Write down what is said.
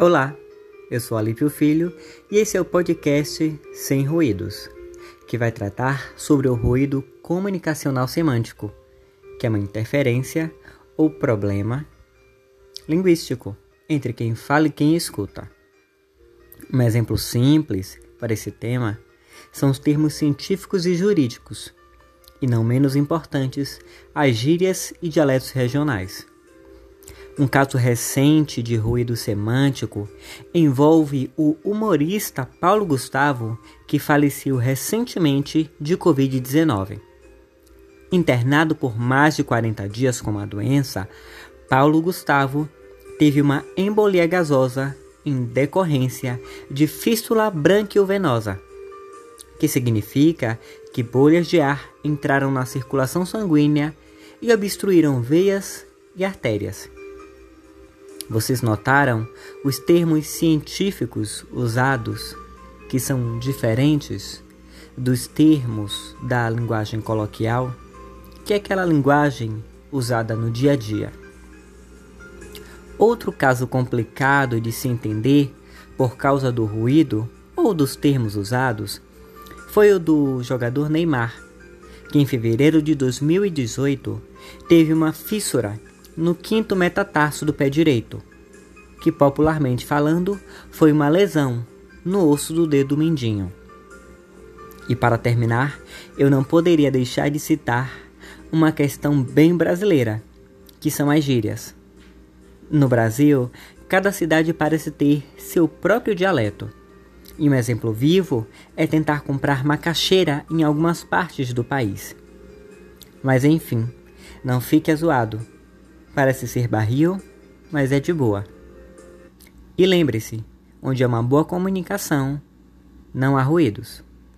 Olá, eu sou Alípio Filho e esse é o podcast Sem Ruídos, que vai tratar sobre o ruído comunicacional semântico, que é uma interferência ou problema linguístico entre quem fala e quem escuta. Um exemplo simples para esse tema são os termos científicos e jurídicos, e não menos importantes, as gírias e dialetos regionais. Um caso recente de ruído semântico envolve o humorista Paulo Gustavo, que faleceu recentemente de Covid-19. Internado por mais de 40 dias com a doença, Paulo Gustavo teve uma embolia gasosa em decorrência de fístula branquiovenosa, que significa que bolhas de ar entraram na circulação sanguínea e obstruíram veias e artérias. Vocês notaram os termos científicos usados que são diferentes dos termos da linguagem coloquial, que é aquela linguagem usada no dia a dia. Outro caso complicado de se entender por causa do ruído ou dos termos usados foi o do jogador Neymar, que em fevereiro de 2018 teve uma fissura no quinto metatarso do pé direito, que popularmente falando foi uma lesão no osso do dedo mindinho. E para terminar, eu não poderia deixar de citar uma questão bem brasileira, que são as gírias. No Brasil, cada cidade parece ter seu próprio dialeto. E um exemplo vivo é tentar comprar macaxeira em algumas partes do país. Mas enfim, não fique azoado. Parece ser barril, mas é de boa. E lembre-se, onde há uma boa comunicação, não há ruídos.